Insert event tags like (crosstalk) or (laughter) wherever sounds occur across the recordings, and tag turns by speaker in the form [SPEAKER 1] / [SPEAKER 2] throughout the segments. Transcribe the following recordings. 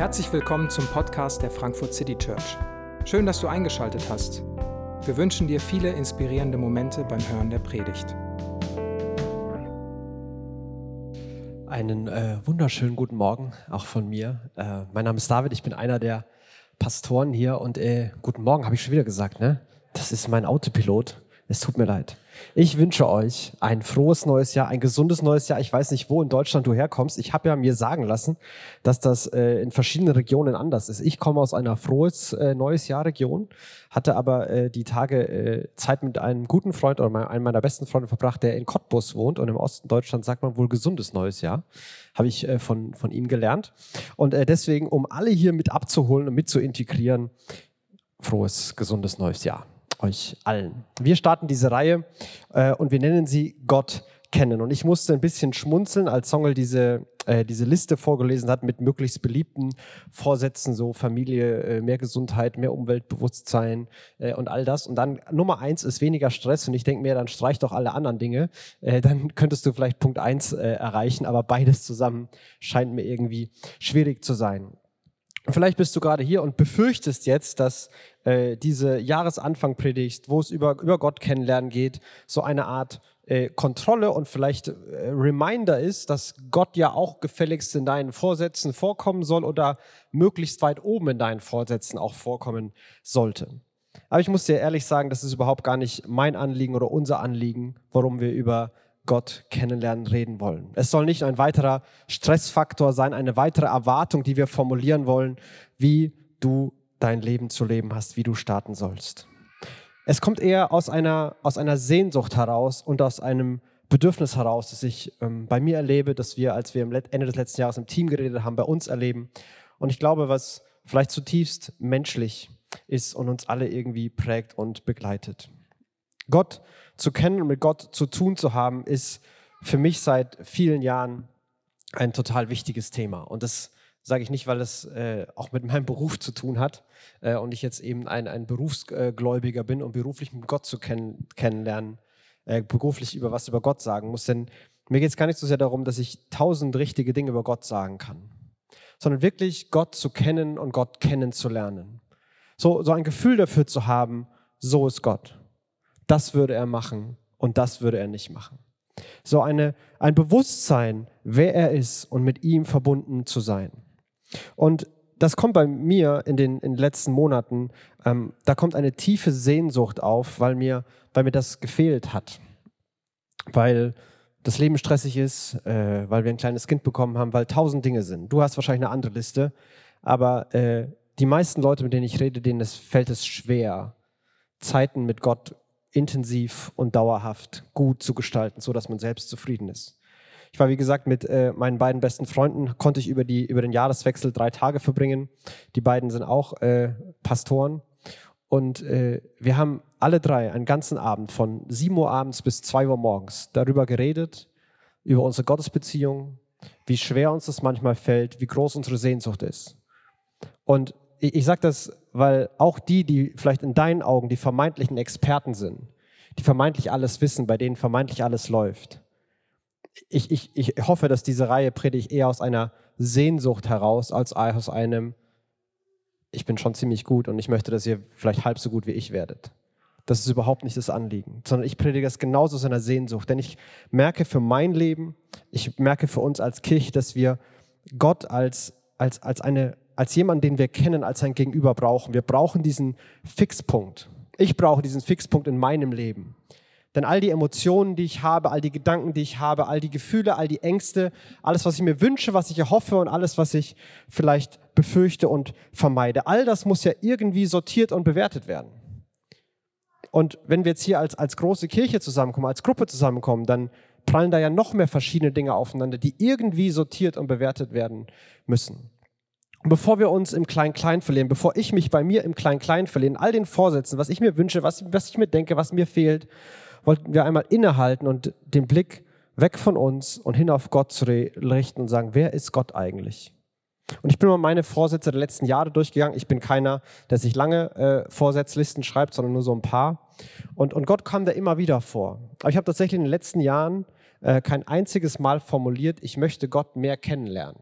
[SPEAKER 1] Herzlich willkommen zum Podcast der Frankfurt City Church. Schön, dass du eingeschaltet hast. Wir wünschen dir viele inspirierende Momente beim Hören der Predigt.
[SPEAKER 2] Einen äh, wunderschönen guten Morgen auch von mir. Äh, mein Name ist David, ich bin einer der Pastoren hier und äh, guten Morgen habe ich schon wieder gesagt, ne? Das ist mein Autopilot. Es tut mir leid. Ich wünsche euch ein frohes neues Jahr, ein gesundes neues Jahr. Ich weiß nicht, wo in Deutschland du herkommst. Ich habe ja mir sagen lassen, dass das äh, in verschiedenen Regionen anders ist. Ich komme aus einer frohes äh, neues Jahr Region, hatte aber äh, die Tage äh, Zeit mit einem guten Freund oder einem meiner besten Freunde verbracht, der in Cottbus wohnt und im Osten Deutschlands sagt man wohl gesundes neues Jahr. Habe ich äh, von, von ihm gelernt. Und äh, deswegen, um alle hier mit abzuholen und mit zu integrieren, frohes, gesundes neues Jahr euch allen. Wir starten diese Reihe äh, und wir nennen sie Gott kennen. Und ich musste ein bisschen schmunzeln, als Songel diese, äh, diese Liste vorgelesen hat mit möglichst beliebten Vorsätzen, so Familie, äh, mehr Gesundheit, mehr Umweltbewusstsein äh, und all das. Und dann Nummer eins ist weniger Stress. Und ich denke mir, dann streich doch alle anderen Dinge. Äh, dann könntest du vielleicht Punkt eins äh, erreichen. Aber beides zusammen scheint mir irgendwie schwierig zu sein. Vielleicht bist du gerade hier und befürchtest jetzt, dass äh, diese Jahresanfang-Predigt, wo es über, über Gott kennenlernen geht, so eine Art äh, Kontrolle und vielleicht äh, Reminder ist, dass Gott ja auch gefälligst in deinen Vorsätzen vorkommen soll oder möglichst weit oben in deinen Vorsätzen auch vorkommen sollte. Aber ich muss dir ehrlich sagen, das ist überhaupt gar nicht mein Anliegen oder unser Anliegen, warum wir über Gott kennenlernen reden wollen. Es soll nicht ein weiterer Stressfaktor sein, eine weitere Erwartung, die wir formulieren wollen, wie du dein Leben zu leben hast, wie du starten sollst. Es kommt eher aus einer, aus einer Sehnsucht heraus und aus einem Bedürfnis heraus, das ich ähm, bei mir erlebe, dass wir, als wir am Ende des letzten Jahres im Team geredet haben, bei uns erleben. Und ich glaube, was vielleicht zutiefst menschlich ist und uns alle irgendwie prägt und begleitet. Gott zu kennen und mit Gott zu tun zu haben, ist für mich seit vielen Jahren ein total wichtiges Thema. Und das sage ich nicht, weil es äh, auch mit meinem Beruf zu tun hat äh, und ich jetzt eben ein, ein Berufsgläubiger bin und beruflich mit Gott zu kennen, kennenlernen, äh, beruflich über was über Gott sagen muss. Denn mir geht es gar nicht so sehr darum, dass ich tausend richtige Dinge über Gott sagen kann, sondern wirklich Gott zu kennen und Gott kennenzulernen. So, so ein Gefühl dafür zu haben, so ist Gott das würde er machen und das würde er nicht machen. So eine, ein Bewusstsein, wer er ist und mit ihm verbunden zu sein. Und das kommt bei mir in den, in den letzten Monaten, ähm, da kommt eine tiefe Sehnsucht auf, weil mir, weil mir das gefehlt hat. Weil das Leben stressig ist, äh, weil wir ein kleines Kind bekommen haben, weil tausend Dinge sind. Du hast wahrscheinlich eine andere Liste, aber äh, die meisten Leute, mit denen ich rede, denen es, fällt es schwer, Zeiten mit Gott intensiv und dauerhaft gut zu gestalten, so dass man selbst zufrieden ist. Ich war, wie gesagt, mit äh, meinen beiden besten Freunden, konnte ich über, die, über den Jahreswechsel drei Tage verbringen. Die beiden sind auch äh, Pastoren. Und äh, wir haben alle drei einen ganzen Abend von 7 Uhr abends bis 2 Uhr morgens darüber geredet, über unsere Gottesbeziehung, wie schwer uns das manchmal fällt, wie groß unsere Sehnsucht ist. Und ich, ich sage das, weil auch die, die vielleicht in deinen Augen die vermeintlichen Experten sind, die vermeintlich alles wissen, bei denen vermeintlich alles läuft. Ich, ich, ich hoffe, dass diese Reihe predigt eher aus einer Sehnsucht heraus, als aus einem, ich bin schon ziemlich gut und ich möchte, dass ihr vielleicht halb so gut wie ich werdet. Das ist überhaupt nicht das Anliegen, sondern ich predige das genauso aus einer Sehnsucht. Denn ich merke für mein Leben, ich merke für uns als Kirche, dass wir Gott als, als, als eine als jemand, den wir kennen, als ein Gegenüber brauchen. Wir brauchen diesen Fixpunkt. Ich brauche diesen Fixpunkt in meinem Leben. Denn all die Emotionen, die ich habe, all die Gedanken, die ich habe, all die Gefühle, all die Ängste, alles, was ich mir wünsche, was ich erhoffe und alles, was ich vielleicht befürchte und vermeide, all das muss ja irgendwie sortiert und bewertet werden. Und wenn wir jetzt hier als, als große Kirche zusammenkommen, als Gruppe zusammenkommen, dann prallen da ja noch mehr verschiedene Dinge aufeinander, die irgendwie sortiert und bewertet werden müssen. Bevor wir uns im Klein-Klein verlieren, bevor ich mich bei mir im Klein-Klein verliere, in all den Vorsätzen, was ich mir wünsche, was, was ich mir denke, was mir fehlt, wollten wir einmal innehalten und den Blick weg von uns und hin auf Gott zu richten und sagen, wer ist Gott eigentlich? Und ich bin mal meine Vorsätze der letzten Jahre durchgegangen. Ich bin keiner, der sich lange äh, Vorsatzlisten schreibt, sondern nur so ein paar. Und, und Gott kam da immer wieder vor. Aber ich habe tatsächlich in den letzten Jahren äh, kein einziges Mal formuliert, ich möchte Gott mehr kennenlernen.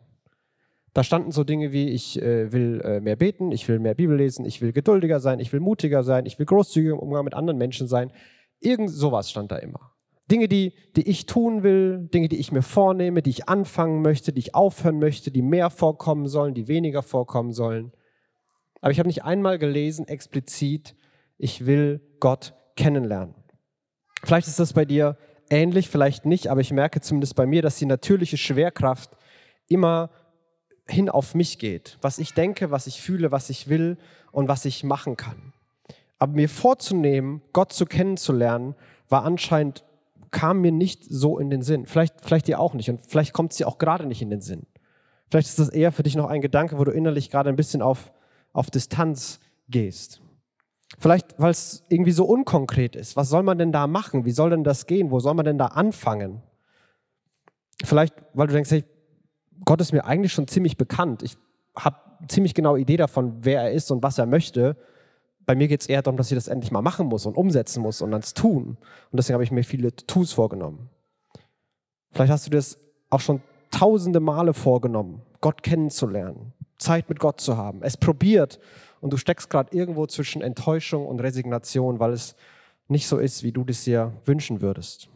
[SPEAKER 2] Da standen so Dinge wie, ich äh, will äh, mehr beten, ich will mehr Bibel lesen, ich will geduldiger sein, ich will mutiger sein, ich will großzügiger im Umgang mit anderen Menschen sein. Irgend sowas stand da immer. Dinge, die, die ich tun will, Dinge, die ich mir vornehme, die ich anfangen möchte, die ich aufhören möchte, die mehr vorkommen sollen, die weniger vorkommen sollen. Aber ich habe nicht einmal gelesen, explizit, ich will Gott kennenlernen. Vielleicht ist das bei dir ähnlich, vielleicht nicht, aber ich merke zumindest bei mir, dass die natürliche Schwerkraft immer hin auf mich geht. Was ich denke, was ich fühle, was ich will und was ich machen kann. Aber mir vorzunehmen, Gott zu kennenzulernen, war anscheinend, kam mir nicht so in den Sinn. Vielleicht, vielleicht dir auch nicht und vielleicht kommt es dir auch gerade nicht in den Sinn. Vielleicht ist das eher für dich noch ein Gedanke, wo du innerlich gerade ein bisschen auf, auf Distanz gehst. Vielleicht, weil es irgendwie so unkonkret ist. Was soll man denn da machen? Wie soll denn das gehen? Wo soll man denn da anfangen? Vielleicht, weil du denkst, hey, Gott ist mir eigentlich schon ziemlich bekannt. Ich habe ziemlich genau Idee davon, wer er ist und was er möchte. Bei mir geht es eher darum, dass ich das endlich mal machen muss und umsetzen muss und dann es tun. Und deswegen habe ich mir viele Tools vorgenommen. Vielleicht hast du das auch schon tausende Male vorgenommen, Gott kennenzulernen, Zeit mit Gott zu haben, es probiert und du steckst gerade irgendwo zwischen Enttäuschung und Resignation, weil es nicht so ist, wie du das dir wünschen würdest.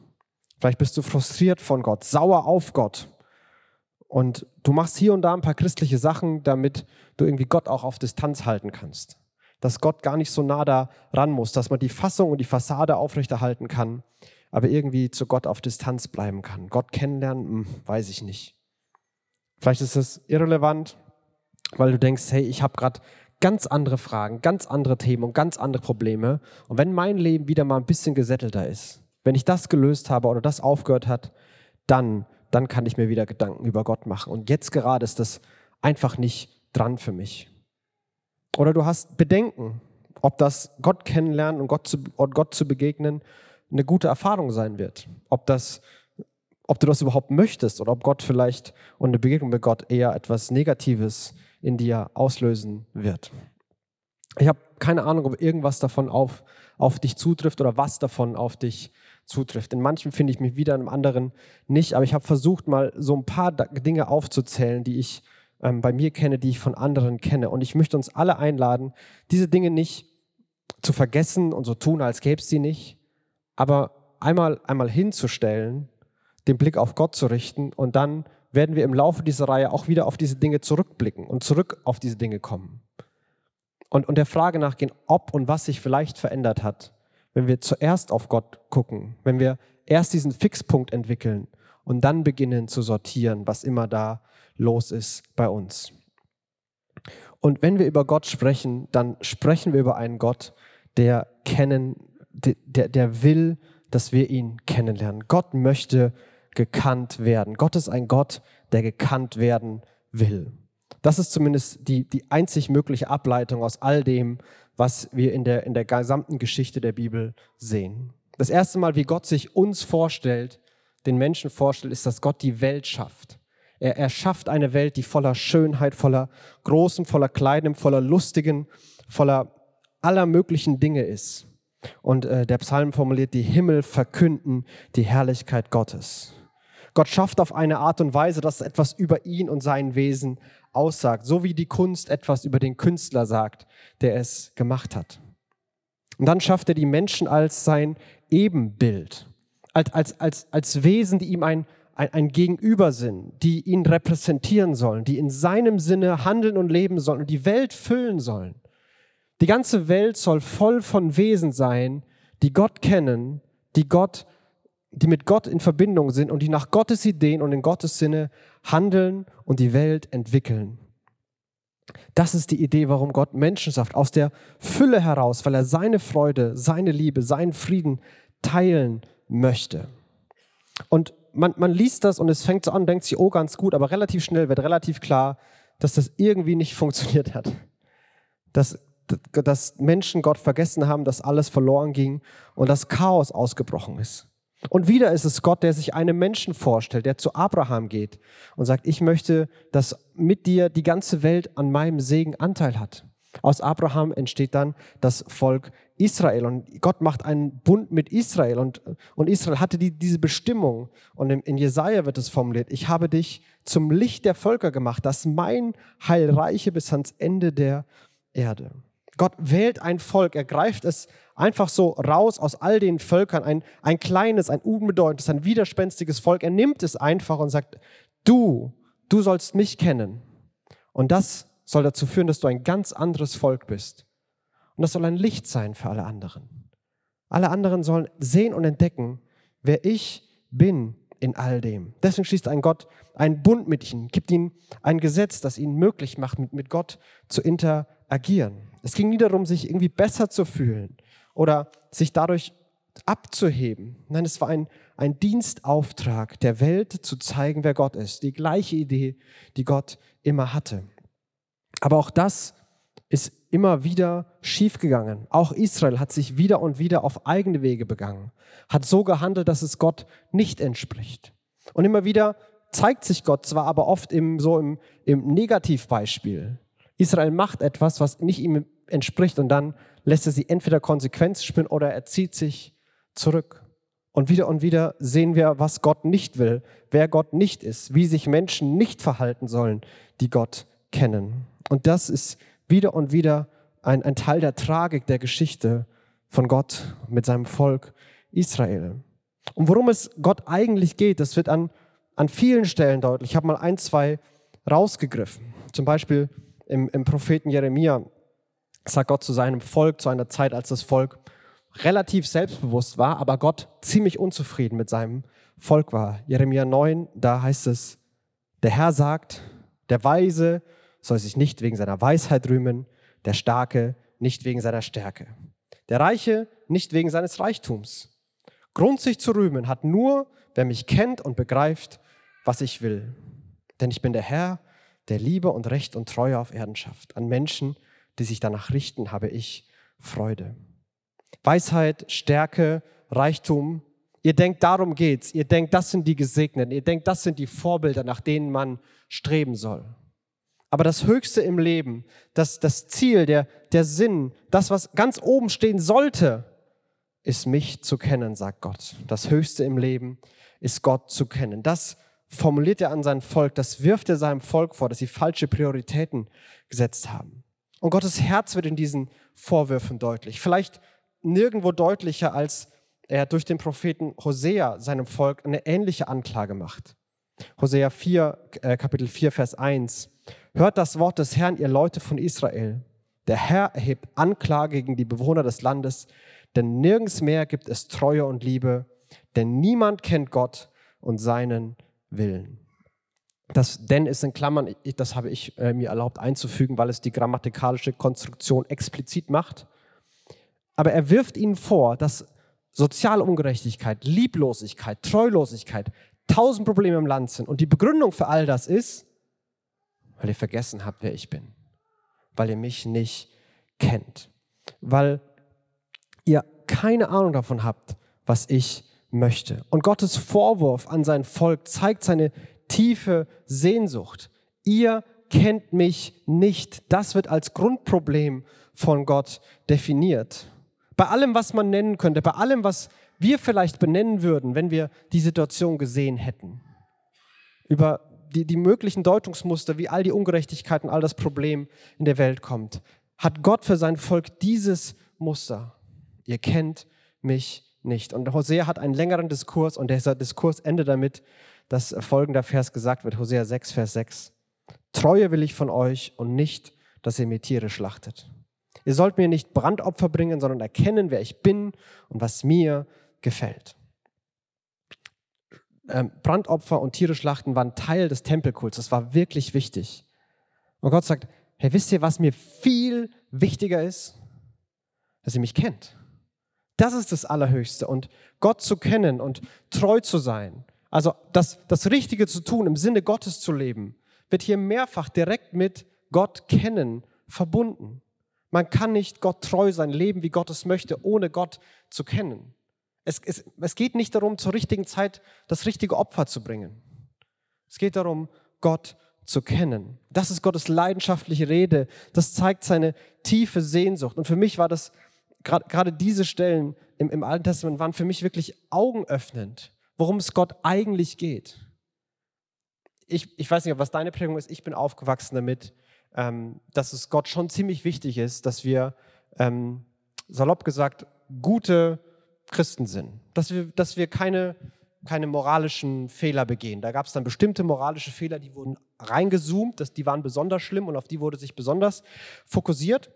[SPEAKER 2] Vielleicht bist du frustriert von Gott, sauer auf Gott. Und du machst hier und da ein paar christliche Sachen, damit du irgendwie Gott auch auf Distanz halten kannst. Dass Gott gar nicht so nah da ran muss, dass man die Fassung und die Fassade aufrechterhalten kann, aber irgendwie zu Gott auf Distanz bleiben kann. Gott kennenlernen, hm, weiß ich nicht. Vielleicht ist es irrelevant, weil du denkst, hey, ich habe gerade ganz andere Fragen, ganz andere Themen und ganz andere Probleme. Und wenn mein Leben wieder mal ein bisschen gesättelter ist, wenn ich das gelöst habe oder das aufgehört hat, dann, dann kann ich mir wieder Gedanken über Gott machen. Und jetzt gerade ist das einfach nicht dran für mich. Oder du hast Bedenken, ob das Gott kennenlernen und Gott zu, Gott zu begegnen eine gute Erfahrung sein wird. Ob das ob du das überhaupt möchtest oder ob Gott vielleicht und eine Begegnung mit Gott eher etwas Negatives in dir auslösen wird. Ich habe keine Ahnung, ob irgendwas davon auf, auf dich zutrifft oder was davon auf dich zutrifft. In manchen finde ich mich wieder, in anderen nicht, aber ich habe versucht, mal so ein paar Dinge aufzuzählen, die ich ähm, bei mir kenne, die ich von anderen kenne. Und ich möchte uns alle einladen, diese Dinge nicht zu vergessen und so tun, als gäbe es sie nicht, aber einmal, einmal hinzustellen, den Blick auf Gott zu richten und dann werden wir im Laufe dieser Reihe auch wieder auf diese Dinge zurückblicken und zurück auf diese Dinge kommen. Und, und der Frage nachgehen, ob und was sich vielleicht verändert hat, wenn wir zuerst auf Gott gucken, wenn wir erst diesen Fixpunkt entwickeln und dann beginnen zu sortieren, was immer da los ist bei uns. Und wenn wir über Gott sprechen, dann sprechen wir über einen Gott, der kennen, der, der will, dass wir ihn kennenlernen. Gott möchte gekannt werden. Gott ist ein Gott, der gekannt werden will. Das ist zumindest die, die einzig mögliche Ableitung aus all dem, was wir in der, in der gesamten Geschichte der Bibel sehen. Das erste Mal, wie Gott sich uns vorstellt, den Menschen vorstellt, ist, dass Gott die Welt schafft. Er, er schafft eine Welt, die voller Schönheit, voller Großem, voller Kleinem, voller Lustigen, voller aller möglichen Dinge ist. Und äh, der Psalm formuliert, die Himmel verkünden die Herrlichkeit Gottes. Gott schafft auf eine Art und Weise, dass etwas über ihn und sein Wesen aussagt, so wie die Kunst etwas über den Künstler sagt, der es gemacht hat. Und dann schafft er die Menschen als sein Ebenbild, als, als, als, als Wesen, die ihm ein, ein, ein Gegenüber sind, die ihn repräsentieren sollen, die in seinem Sinne handeln und leben sollen und die Welt füllen sollen. Die ganze Welt soll voll von Wesen sein, die Gott kennen, die Gott die mit Gott in Verbindung sind und die nach Gottes Ideen und in Gottes Sinne handeln und die Welt entwickeln. Das ist die Idee, warum Gott Menschen schafft, aus der Fülle heraus, weil er seine Freude, seine Liebe, seinen Frieden teilen möchte. Und man, man liest das und es fängt so an, denkt sich, oh, ganz gut, aber relativ schnell wird relativ klar, dass das irgendwie nicht (laughs) funktioniert hat. Dass, dass Menschen Gott vergessen haben, dass alles verloren ging und dass Chaos ausgebrochen ist. Und wieder ist es Gott, der sich einem Menschen vorstellt, der zu Abraham geht und sagt, ich möchte, dass mit dir die ganze Welt an meinem Segen Anteil hat. Aus Abraham entsteht dann das Volk Israel und Gott macht einen Bund mit Israel und, und Israel hatte die, diese Bestimmung und in, in Jesaja wird es formuliert, ich habe dich zum Licht der Völker gemacht, dass mein Heil reiche bis ans Ende der Erde. Gott wählt ein Volk, er greift es einfach so raus aus all den Völkern, ein, ein kleines, ein unbedeutendes, ein widerspenstiges Volk. Er nimmt es einfach und sagt, du, du sollst mich kennen. Und das soll dazu führen, dass du ein ganz anderes Volk bist. Und das soll ein Licht sein für alle anderen. Alle anderen sollen sehen und entdecken, wer ich bin in all dem. Deswegen schließt ein Gott einen Bund mit ihnen, gibt ihnen ein Gesetz, das ihnen möglich macht, mit, mit Gott zu interagieren. Es ging nie darum, sich irgendwie besser zu fühlen oder sich dadurch abzuheben. Nein, es war ein, ein Dienstauftrag der Welt zu zeigen, wer Gott ist. Die gleiche Idee, die Gott immer hatte. Aber auch das ist immer wieder schiefgegangen. Auch Israel hat sich wieder und wieder auf eigene Wege begangen, hat so gehandelt, dass es Gott nicht entspricht. Und immer wieder zeigt sich Gott zwar, aber oft im, so im, im Negativbeispiel. Israel macht etwas, was nicht ihm entspricht und dann lässt er sie entweder Konsequenz spüren oder er zieht sich zurück. Und wieder und wieder sehen wir, was Gott nicht will, wer Gott nicht ist, wie sich Menschen nicht verhalten sollen, die Gott kennen. Und das ist wieder und wieder ein, ein Teil der Tragik der Geschichte von Gott mit seinem Volk Israel. Und worum es Gott eigentlich geht, das wird an, an vielen Stellen deutlich. Ich habe mal ein, zwei rausgegriffen. Zum Beispiel im, im Propheten Jeremia sagt Gott zu seinem Volk, zu einer Zeit, als das Volk relativ selbstbewusst war, aber Gott ziemlich unzufrieden mit seinem Volk war. Jeremia 9, da heißt es, der Herr sagt, der Weise soll sich nicht wegen seiner Weisheit rühmen, der Starke nicht wegen seiner Stärke, der Reiche nicht wegen seines Reichtums. Grund sich zu rühmen hat nur, wer mich kennt und begreift, was ich will. Denn ich bin der Herr, der Liebe und Recht und Treue auf Erden schafft. An Menschen, die sich danach richten, habe ich Freude. Weisheit, Stärke, Reichtum. Ihr denkt, darum geht's. Ihr denkt, das sind die Gesegneten. Ihr denkt, das sind die Vorbilder, nach denen man streben soll. Aber das Höchste im Leben, das, das Ziel, der, der Sinn, das, was ganz oben stehen sollte, ist mich zu kennen, sagt Gott. Das Höchste im Leben ist Gott zu kennen. Das formuliert er an sein Volk, das wirft er seinem Volk vor, dass sie falsche Prioritäten gesetzt haben. Und Gottes Herz wird in diesen Vorwürfen deutlich. Vielleicht nirgendwo deutlicher, als er durch den Propheten Hosea seinem Volk eine ähnliche Anklage macht. Hosea 4, äh, Kapitel 4, Vers 1. Hört das Wort des Herrn, ihr Leute von Israel. Der Herr erhebt Anklage gegen die Bewohner des Landes, denn nirgends mehr gibt es Treue und Liebe, denn niemand kennt Gott und seinen Willen. Das denn ist in Klammern, das habe ich äh, mir erlaubt einzufügen, weil es die grammatikalische Konstruktion explizit macht. Aber er wirft ihnen vor, dass soziale Ungerechtigkeit, Lieblosigkeit, Treulosigkeit tausend Probleme im Land sind. Und die Begründung für all das ist, weil ihr vergessen habt, wer ich bin. Weil ihr mich nicht kennt. Weil ihr keine Ahnung davon habt, was ich möchte. Und Gottes Vorwurf an sein Volk zeigt seine tiefe Sehnsucht. Ihr kennt mich nicht. Das wird als Grundproblem von Gott definiert. Bei allem, was man nennen könnte, bei allem, was wir vielleicht benennen würden, wenn wir die Situation gesehen hätten. Über die, die möglichen Deutungsmuster, wie all die Ungerechtigkeiten, all das Problem in der Welt kommt, hat Gott für sein Volk dieses Muster. Ihr kennt mich nicht. Und Hosea hat einen längeren Diskurs und dieser Diskurs endet damit, dass folgender Vers gesagt wird, Hosea 6, Vers 6. Treue will ich von euch und nicht, dass ihr mir Tiere schlachtet. Ihr sollt mir nicht Brandopfer bringen, sondern erkennen, wer ich bin und was mir gefällt ähm, Brandopfer und Tiere schlachten waren Teil des Tempelkults. Das war wirklich wichtig. Und Gott sagt, hey, wisst ihr, was mir viel wichtiger ist? Dass ihr mich kennt. Das ist das Allerhöchste. Und Gott zu kennen und treu zu sein, also das, das Richtige zu tun, im Sinne Gottes zu leben, wird hier mehrfach direkt mit Gott kennen verbunden. Man kann nicht Gott treu sein, leben, wie Gott es möchte, ohne Gott zu kennen. Es, es, es geht nicht darum, zur richtigen Zeit das richtige Opfer zu bringen. Es geht darum, Gott zu kennen. Das ist Gottes leidenschaftliche Rede. Das zeigt seine tiefe Sehnsucht. Und für mich war das, gerade diese Stellen im, im Alten Testament waren für mich wirklich augenöffnend, worum es Gott eigentlich geht. ich, ich weiß nicht, was deine Prägung ist, ich bin aufgewachsen damit, ähm, dass es Gott schon ziemlich wichtig ist, dass wir, ähm, salopp gesagt, gute Christen sind. Dass wir, dass wir keine, keine moralischen Fehler begehen. Da gab es dann bestimmte moralische Fehler, die wurden reingezoomt, dass die waren besonders schlimm und auf die wurde sich besonders fokussiert.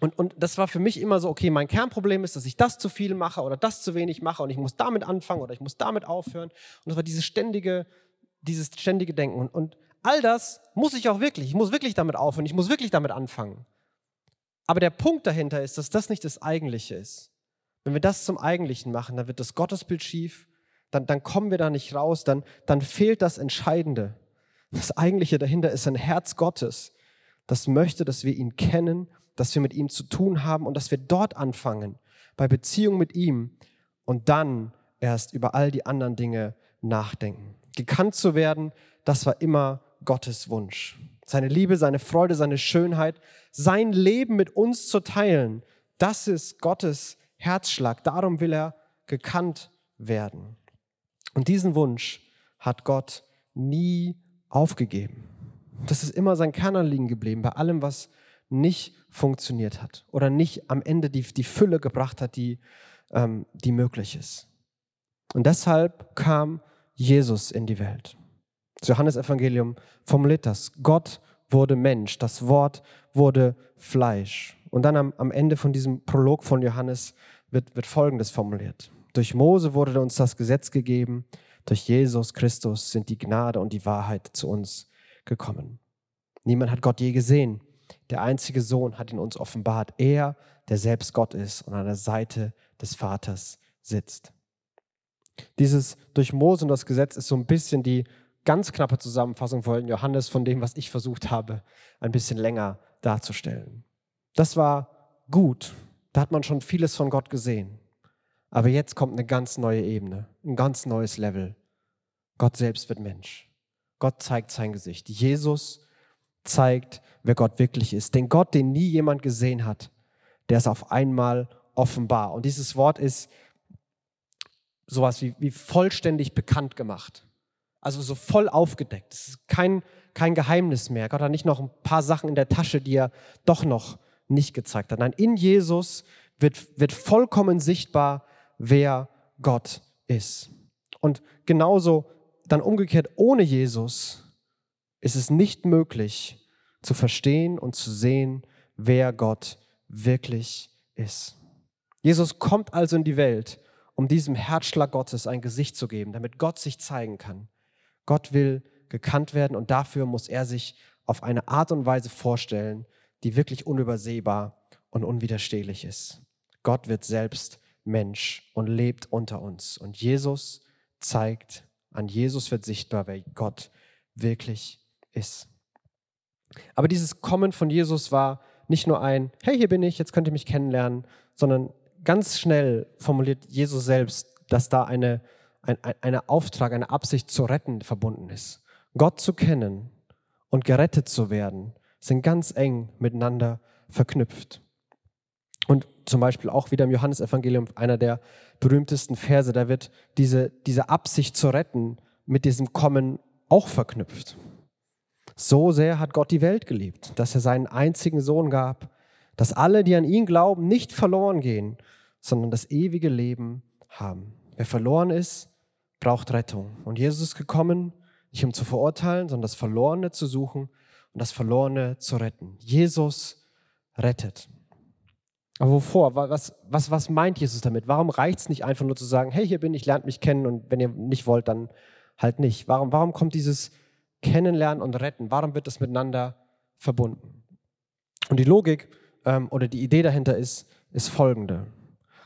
[SPEAKER 2] Und, und das war für mich immer so, okay, mein Kernproblem ist, dass ich das zu viel mache oder das zu wenig mache und ich muss damit anfangen oder ich muss damit aufhören. Und das war dieses ständige, dieses ständige Denken. Und, und all das muss ich auch wirklich. Ich muss wirklich damit aufhören. Ich muss wirklich damit anfangen. Aber der Punkt dahinter ist, dass das nicht das Eigentliche ist. Wenn wir das zum Eigentlichen machen, dann wird das Gottesbild schief, dann, dann kommen wir da nicht raus, dann, dann fehlt das Entscheidende. Das Eigentliche dahinter ist ein Herz Gottes, das möchte, dass wir ihn kennen dass wir mit ihm zu tun haben und dass wir dort anfangen, bei Beziehung mit ihm und dann erst über all die anderen Dinge nachdenken. Gekannt zu werden, das war immer Gottes Wunsch. Seine Liebe, seine Freude, seine Schönheit, sein Leben mit uns zu teilen, das ist Gottes Herzschlag. Darum will er gekannt werden. Und diesen Wunsch hat Gott nie aufgegeben. Das ist immer sein Kernanliegen geblieben, bei allem, was nicht funktioniert hat oder nicht am Ende die, die Fülle gebracht hat, die, ähm, die möglich ist. Und deshalb kam Jesus in die Welt. Das Johannesevangelium formuliert das. Gott wurde Mensch, das Wort wurde Fleisch. Und dann am, am Ende von diesem Prolog von Johannes wird, wird Folgendes formuliert. Durch Mose wurde uns das Gesetz gegeben, durch Jesus Christus sind die Gnade und die Wahrheit zu uns gekommen. Niemand hat Gott je gesehen. Der einzige Sohn hat ihn uns offenbart. Er, der selbst Gott ist und an der Seite des Vaters sitzt. Dieses durch Mose und das Gesetz ist so ein bisschen die ganz knappe Zusammenfassung von Johannes von dem, was ich versucht habe, ein bisschen länger darzustellen. Das war gut. Da hat man schon vieles von Gott gesehen. Aber jetzt kommt eine ganz neue Ebene, ein ganz neues Level. Gott selbst wird Mensch. Gott zeigt sein Gesicht. Jesus zeigt, wer Gott wirklich ist. Den Gott, den nie jemand gesehen hat, der ist auf einmal offenbar. Und dieses Wort ist sowas wie, wie vollständig bekannt gemacht. Also so voll aufgedeckt. Es ist kein, kein Geheimnis mehr. Gott hat nicht noch ein paar Sachen in der Tasche, die er doch noch nicht gezeigt hat. Nein, in Jesus wird, wird vollkommen sichtbar, wer Gott ist. Und genauso dann umgekehrt ohne Jesus ist es nicht möglich zu verstehen und zu sehen, wer Gott wirklich ist. Jesus kommt also in die Welt, um diesem Herzschlag Gottes ein Gesicht zu geben, damit Gott sich zeigen kann. Gott will gekannt werden und dafür muss er sich auf eine Art und Weise vorstellen, die wirklich unübersehbar und unwiderstehlich ist. Gott wird selbst Mensch und lebt unter uns. Und Jesus zeigt, an Jesus wird sichtbar, wer Gott wirklich ist. Aber dieses Kommen von Jesus war nicht nur ein, hey, hier bin ich, jetzt könnt ihr mich kennenlernen, sondern ganz schnell formuliert Jesus selbst, dass da eine, ein eine Auftrag, eine Absicht zu retten verbunden ist. Gott zu kennen und gerettet zu werden, sind ganz eng miteinander verknüpft. Und zum Beispiel auch wieder im Johannesevangelium, einer der berühmtesten Verse, da wird diese, diese Absicht zu retten mit diesem Kommen auch verknüpft. So sehr hat Gott die Welt geliebt, dass er seinen einzigen Sohn gab, dass alle, die an ihn glauben, nicht verloren gehen, sondern das ewige Leben haben. Wer verloren ist, braucht Rettung. Und Jesus ist gekommen, nicht um zu verurteilen, sondern das Verlorene zu suchen und das Verlorene zu retten. Jesus rettet. Aber wovor? Was, was, was meint Jesus damit? Warum reicht es nicht einfach nur zu sagen, hey, hier bin ich, lernt mich kennen und wenn ihr nicht wollt, dann halt nicht? Warum, warum kommt dieses kennenlernen und retten. Warum wird das miteinander verbunden? Und die Logik ähm, oder die Idee dahinter ist, ist folgende.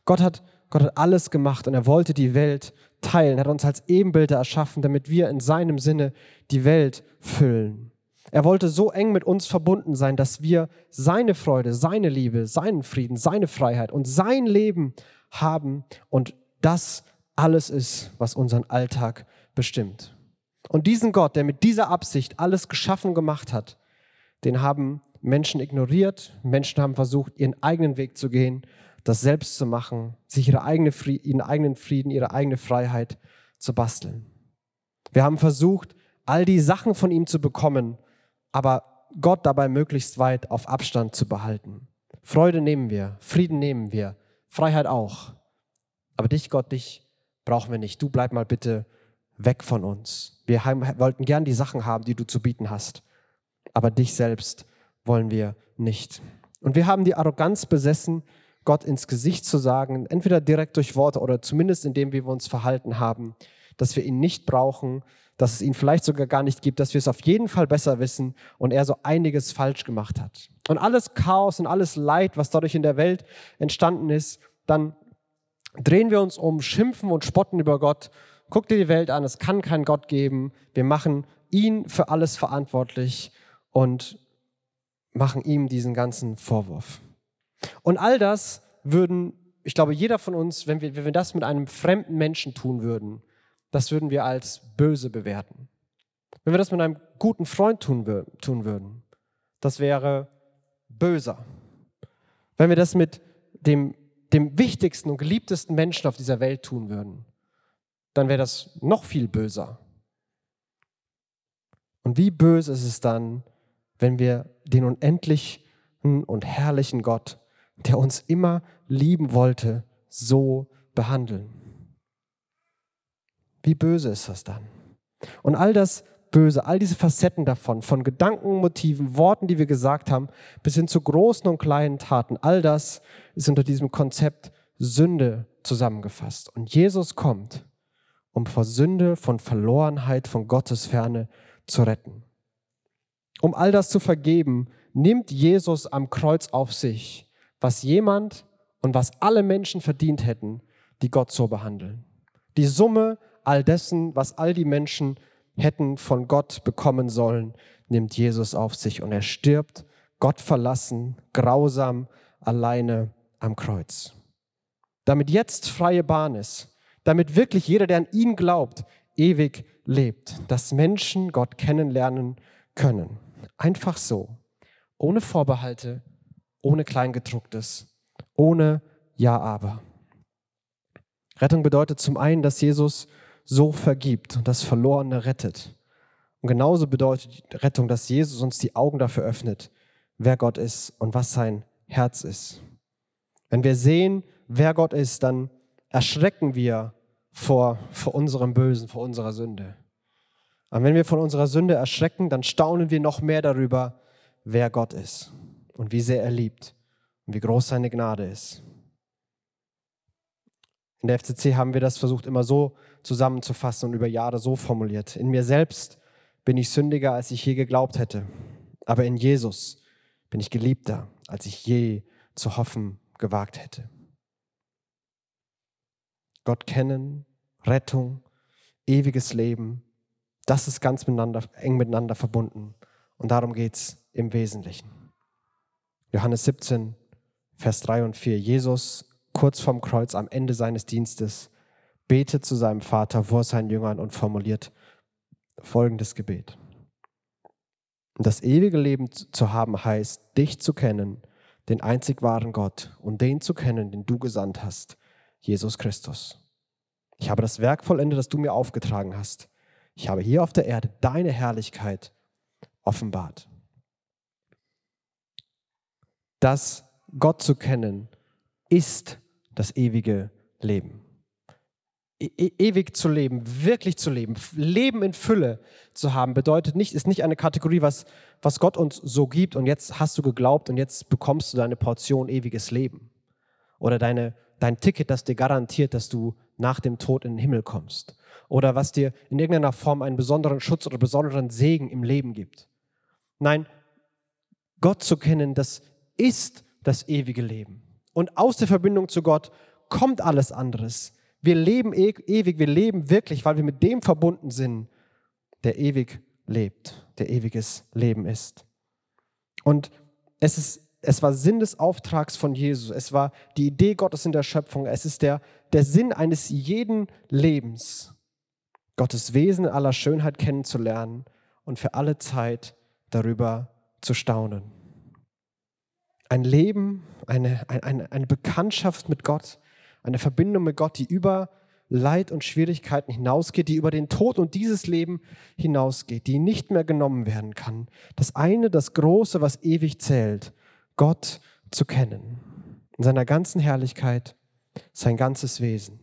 [SPEAKER 2] Gott hat, Gott hat alles gemacht und er wollte die Welt teilen. Er hat uns als Ebenbilder erschaffen, damit wir in seinem Sinne die Welt füllen. Er wollte so eng mit uns verbunden sein, dass wir seine Freude, seine Liebe, seinen Frieden, seine Freiheit und sein Leben haben und das alles ist, was unseren Alltag bestimmt. Und diesen Gott, der mit dieser Absicht alles geschaffen gemacht hat, den haben Menschen ignoriert. Menschen haben versucht, ihren eigenen Weg zu gehen, das selbst zu machen, sich ihre eigene ihren eigenen Frieden, ihre eigene Freiheit zu basteln. Wir haben versucht, all die Sachen von ihm zu bekommen, aber Gott dabei möglichst weit auf Abstand zu behalten. Freude nehmen wir, Frieden nehmen wir, Freiheit auch. Aber dich, Gott, dich brauchen wir nicht. Du bleib mal bitte weg von uns. Wir wollten gern die Sachen haben, die du zu bieten hast, aber dich selbst wollen wir nicht. Und wir haben die Arroganz besessen, Gott ins Gesicht zu sagen, entweder direkt durch Worte oder zumindest indem wir uns verhalten haben, dass wir ihn nicht brauchen, dass es ihn vielleicht sogar gar nicht gibt, dass wir es auf jeden Fall besser wissen und er so einiges falsch gemacht hat. Und alles Chaos und alles Leid, was dadurch in der Welt entstanden ist, dann drehen wir uns um, schimpfen und spotten über Gott. Guck dir die Welt an, es kann keinen Gott geben. Wir machen ihn für alles verantwortlich und machen ihm diesen ganzen Vorwurf. Und all das würden, ich glaube, jeder von uns, wenn wir, wenn wir das mit einem fremden Menschen tun würden, das würden wir als böse bewerten. Wenn wir das mit einem guten Freund tun, tun würden, das wäre böser. Wenn wir das mit dem, dem wichtigsten und geliebtesten Menschen auf dieser Welt tun würden, dann wäre das noch viel böser. Und wie böse ist es dann, wenn wir den unendlichen und herrlichen Gott, der uns immer lieben wollte, so behandeln? Wie böse ist das dann? Und all das Böse, all diese Facetten davon, von Gedanken, Motiven, Worten, die wir gesagt haben, bis hin zu großen und kleinen Taten, all das ist unter diesem Konzept Sünde zusammengefasst. Und Jesus kommt, um vor Sünde, von Verlorenheit, von Gottes Ferne zu retten. Um all das zu vergeben, nimmt Jesus am Kreuz auf sich, was jemand und was alle Menschen verdient hätten, die Gott so behandeln. Die Summe all dessen, was all die Menschen hätten von Gott bekommen sollen, nimmt Jesus auf sich und er stirbt, Gott verlassen, grausam, alleine am Kreuz. Damit jetzt freie Bahn ist, damit wirklich jeder, der an ihn glaubt, ewig lebt, dass Menschen Gott kennenlernen können. Einfach so, ohne Vorbehalte, ohne Kleingedrucktes, ohne Ja aber. Rettung bedeutet zum einen, dass Jesus so vergibt und das Verlorene rettet. Und genauso bedeutet Rettung, dass Jesus uns die Augen dafür öffnet, wer Gott ist und was sein Herz ist. Wenn wir sehen, wer Gott ist, dann erschrecken wir vor, vor unserem Bösen, vor unserer Sünde. Aber wenn wir von unserer Sünde erschrecken, dann staunen wir noch mehr darüber, wer Gott ist und wie sehr er liebt und wie groß seine Gnade ist. In der FCC haben wir das versucht immer so zusammenzufassen und über Jahre so formuliert. In mir selbst bin ich sündiger, als ich je geglaubt hätte. Aber in Jesus bin ich geliebter, als ich je zu hoffen gewagt hätte. Gott kennen, Rettung, ewiges Leben, das ist ganz miteinander, eng miteinander verbunden. Und darum geht es im Wesentlichen. Johannes 17, Vers 3 und 4. Jesus kurz vorm Kreuz am Ende seines Dienstes betet zu seinem Vater vor seinen Jüngern und formuliert folgendes Gebet. Das ewige Leben zu haben heißt, dich zu kennen, den einzig wahren Gott und den zu kennen, den du gesandt hast, Jesus Christus. Ich habe das Werk vollendet, das du mir aufgetragen hast. Ich habe hier auf der Erde deine Herrlichkeit offenbart. Das Gott zu kennen ist das ewige Leben. E, e ewig zu leben, wirklich zu leben, Leben in Fülle zu haben, bedeutet nicht, ist nicht eine Kategorie, was, was Gott uns so gibt und jetzt hast du geglaubt und jetzt bekommst du deine Portion ewiges Leben. Oder deine, dein Ticket, das dir garantiert, dass du nach dem Tod in den Himmel kommst. Oder was dir in irgendeiner Form einen besonderen Schutz oder besonderen Segen im Leben gibt. Nein, Gott zu kennen, das ist das ewige Leben. Und aus der Verbindung zu Gott kommt alles anderes. Wir leben e ewig, wir leben wirklich, weil wir mit dem verbunden sind, der ewig lebt, der ewiges Leben ist. Und es ist es war Sinn des Auftrags von Jesus. Es war die Idee Gottes in der Schöpfung. Es ist der, der Sinn eines jeden Lebens, Gottes Wesen in aller Schönheit kennenzulernen und für alle Zeit darüber zu staunen ein Leben, eine, eine, eine Bekanntschaft mit Gott, eine Verbindung mit Gott, die über Leid und Schwierigkeiten hinausgeht, die über den Tod und dieses Leben hinausgeht, die nicht mehr genommen werden kann. Das eine, das Große, was ewig zählt, Gott zu kennen. In seiner ganzen Herrlichkeit, sein ganzes Wesen.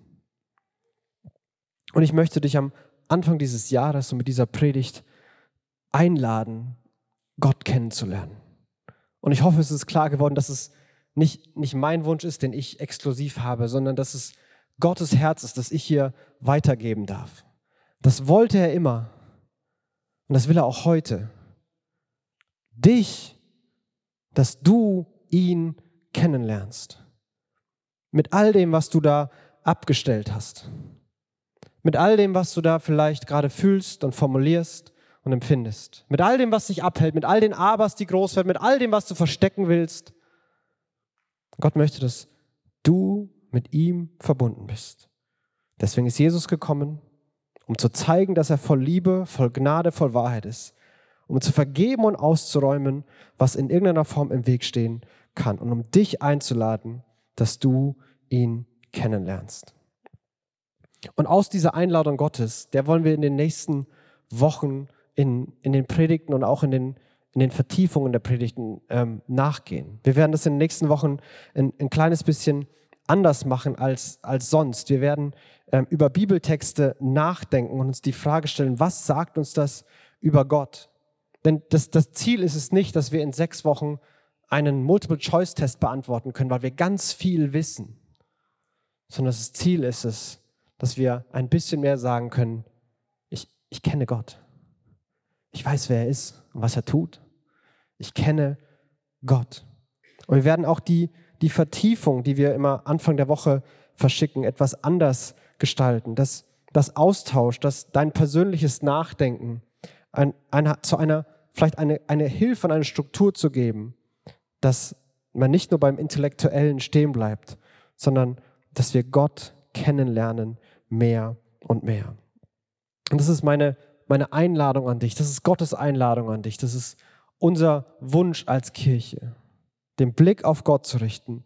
[SPEAKER 2] Und ich möchte dich am Anfang dieses Jahres und mit dieser Predigt einladen, Gott kennenzulernen. Und ich hoffe, es ist klar geworden, dass es nicht, nicht mein Wunsch ist, den ich exklusiv habe, sondern dass es Gottes Herz ist, das ich hier weitergeben darf. Das wollte er immer und das will er auch heute. Dich, dass du ihn kennenlernst. Mit all dem, was du da abgestellt hast. Mit all dem, was du da vielleicht gerade fühlst und formulierst und empfindest. Mit all dem, was dich abhält, mit all den Abers, die groß werden, mit all dem, was du verstecken willst. Gott möchte, dass du mit ihm verbunden bist. Deswegen ist Jesus gekommen, um zu zeigen, dass er voll Liebe, voll Gnade, voll Wahrheit ist. Um zu vergeben und auszuräumen, was in irgendeiner Form im Weg stehen kann. Und um dich einzuladen, dass du ihn kennenlernst. Und aus dieser Einladung Gottes, der wollen wir in den nächsten Wochen in, in den Predigten und auch in den, in den Vertiefungen der Predigten ähm, nachgehen. Wir werden das in den nächsten Wochen ein, ein kleines bisschen anders machen als, als sonst. Wir werden ähm, über Bibeltexte nachdenken und uns die Frage stellen, was sagt uns das über Gott? Denn das, das Ziel ist es nicht, dass wir in sechs Wochen einen Multiple-Choice-Test beantworten können, weil wir ganz viel wissen, sondern das Ziel ist es, dass wir ein bisschen mehr sagen können, ich, ich kenne Gott. Ich weiß, wer er ist und was er tut. Ich kenne Gott. Und wir werden auch die, die Vertiefung, die wir immer Anfang der Woche verschicken, etwas anders gestalten. Das, das Austausch, das dein persönliches Nachdenken ein, eine, zu einer, vielleicht eine, eine Hilfe und eine Struktur zu geben, dass man nicht nur beim Intellektuellen stehen bleibt, sondern dass wir Gott kennenlernen mehr und mehr. Und das ist meine, meine Einladung an dich, das ist Gottes Einladung an dich, das ist unser Wunsch als Kirche den Blick auf Gott zu richten,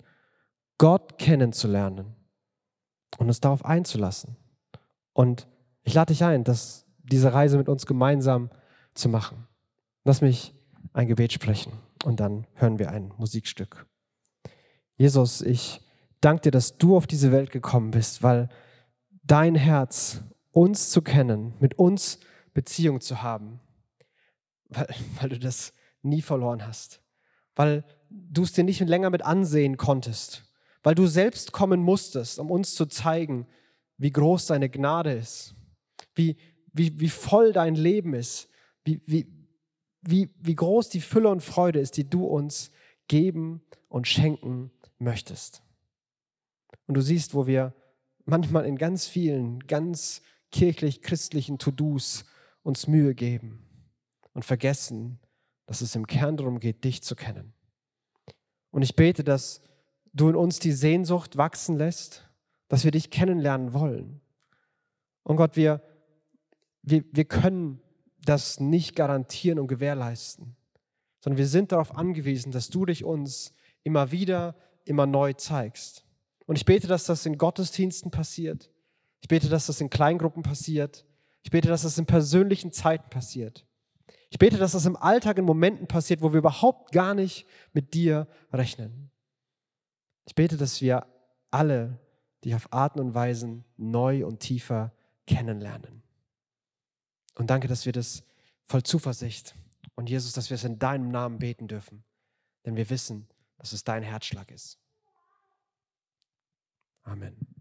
[SPEAKER 2] Gott kennenzulernen und uns darauf einzulassen. Und ich lade dich ein, das, diese Reise mit uns gemeinsam zu machen. Lass mich ein Gebet sprechen und dann hören wir ein Musikstück. Jesus, ich danke dir, dass du auf diese Welt gekommen bist, weil dein Herz, uns zu kennen, mit uns Beziehung zu haben, weil, weil du das nie verloren hast, weil du es dir nicht länger mit ansehen konntest, weil du selbst kommen musstest, um uns zu zeigen, wie groß deine Gnade ist, wie, wie, wie voll dein Leben ist, wie, wie, wie, wie groß die Fülle und Freude ist, die du uns geben und schenken möchtest. Und du siehst, wo wir manchmal in ganz vielen, ganz kirchlich-christlichen To-Dos uns Mühe geben und vergessen, dass es im Kern darum geht, dich zu kennen. Und ich bete, dass du in uns die Sehnsucht wachsen lässt, dass wir dich kennenlernen wollen. Und Gott, wir, wir, wir können das nicht garantieren und gewährleisten, sondern wir sind darauf angewiesen, dass du dich uns immer wieder, immer neu zeigst. Und ich bete, dass das in Gottesdiensten passiert. Ich bete, dass das in Kleingruppen passiert. Ich bete, dass das in persönlichen Zeiten passiert. Ich bete, dass das im Alltag in Momenten passiert, wo wir überhaupt gar nicht mit dir rechnen. Ich bete, dass wir alle dich auf Arten und Weisen neu und tiefer kennenlernen. Und danke, dass wir das voll Zuversicht und Jesus, dass wir es in deinem Namen beten dürfen, denn wir wissen, dass es dein Herzschlag ist. Amen.